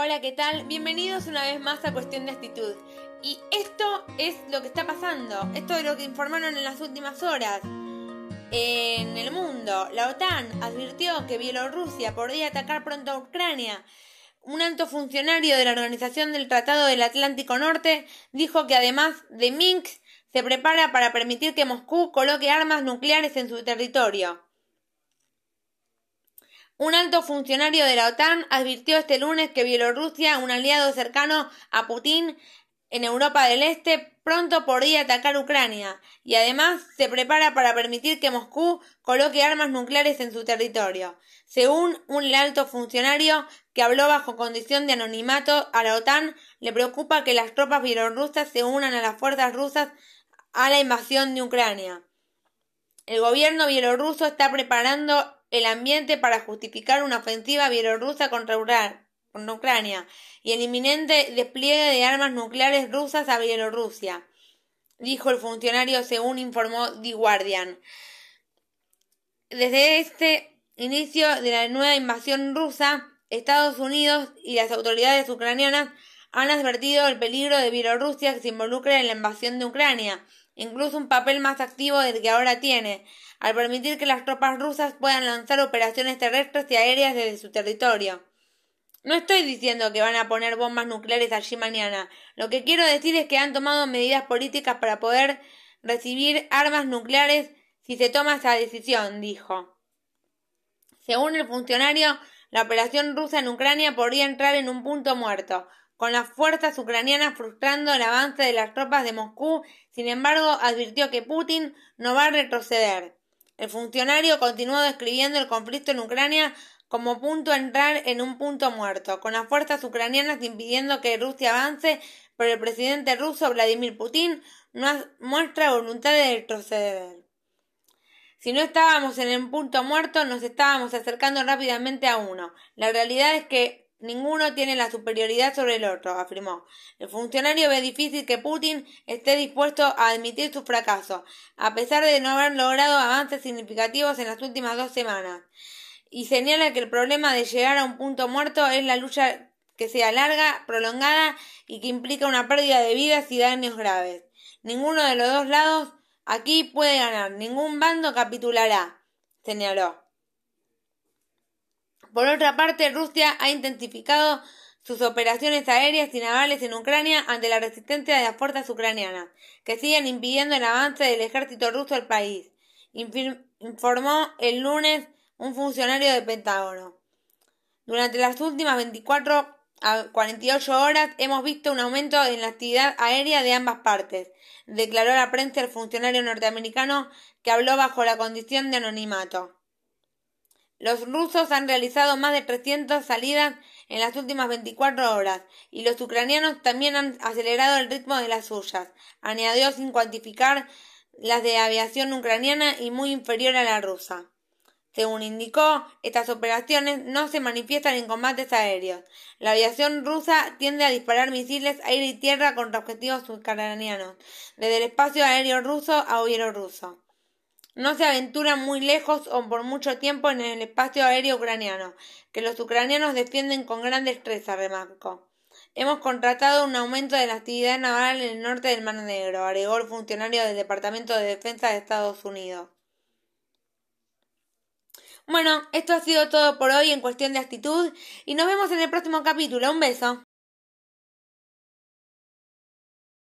Hola, ¿qué tal? Bienvenidos una vez más a Cuestión de Actitud. Y esto es lo que está pasando. Esto es lo que informaron en las últimas horas. En el mundo, la OTAN advirtió que Bielorrusia podría atacar pronto a Ucrania. Un alto funcionario de la Organización del Tratado del Atlántico Norte dijo que además de Minsk se prepara para permitir que Moscú coloque armas nucleares en su territorio. Un alto funcionario de la OTAN advirtió este lunes que Bielorrusia, un aliado cercano a Putin en Europa del Este, pronto podría atacar Ucrania y además se prepara para permitir que Moscú coloque armas nucleares en su territorio. Según un alto funcionario que habló bajo condición de anonimato a la OTAN, le preocupa que las tropas bielorrusas se unan a las fuerzas rusas a la invasión de Ucrania. El gobierno bielorruso está preparando el ambiente para justificar una ofensiva bielorrusa contra Ucrania y el inminente despliegue de armas nucleares rusas a Bielorrusia, dijo el funcionario según informó The Guardian. Desde este inicio de la nueva invasión rusa, Estados Unidos y las autoridades ucranianas han advertido el peligro de Bielorrusia que se involucre en la invasión de Ucrania, incluso un papel más activo del que ahora tiene, al permitir que las tropas rusas puedan lanzar operaciones terrestres y aéreas desde su territorio. No estoy diciendo que van a poner bombas nucleares allí mañana. Lo que quiero decir es que han tomado medidas políticas para poder recibir armas nucleares si se toma esa decisión, dijo. Según el funcionario, la operación rusa en Ucrania podría entrar en un punto muerto, con las fuerzas ucranianas frustrando el avance de las tropas de Moscú. Sin embargo, advirtió que Putin no va a retroceder. El funcionario continuó describiendo el conflicto en Ucrania como punto a entrar en un punto muerto, con las fuerzas ucranianas impidiendo que Rusia avance, pero el presidente ruso Vladimir Putin no muestra voluntad de retroceder. Si no estábamos en el punto muerto, nos estábamos acercando rápidamente a uno. La realidad es que Ninguno tiene la superioridad sobre el otro, afirmó. El funcionario ve difícil que Putin esté dispuesto a admitir su fracaso, a pesar de no haber logrado avances significativos en las últimas dos semanas, y señala que el problema de llegar a un punto muerto es la lucha que sea larga, prolongada y que implica una pérdida de vidas y daños graves. Ninguno de los dos lados aquí puede ganar, ningún bando capitulará, señaló. Por otra parte, Rusia ha intensificado sus operaciones aéreas y navales en Ucrania ante la resistencia de las fuerzas ucranianas, que siguen impidiendo el avance del ejército ruso al país, informó el lunes un funcionario del Pentágono. Durante las últimas 24 a 48 horas hemos visto un aumento en la actividad aérea de ambas partes, declaró la prensa el funcionario norteamericano que habló bajo la condición de anonimato. Los rusos han realizado más de 300 salidas en las últimas 24 horas y los ucranianos también han acelerado el ritmo de las suyas, añadió sin cuantificar las de aviación ucraniana y muy inferior a la rusa. Según indicó, estas operaciones no se manifiestan en combates aéreos. La aviación rusa tiende a disparar misiles aire y tierra contra objetivos ucranianos, desde el espacio aéreo ruso a bielorruso no se aventuran muy lejos o por mucho tiempo en el espacio aéreo ucraniano, que los ucranianos defienden con gran destreza, remarcó. Hemos contratado un aumento de la actividad naval en el norte del Mar Negro, agregó el funcionario del Departamento de Defensa de Estados Unidos. Bueno, esto ha sido todo por hoy en cuestión de actitud y nos vemos en el próximo capítulo. Un beso.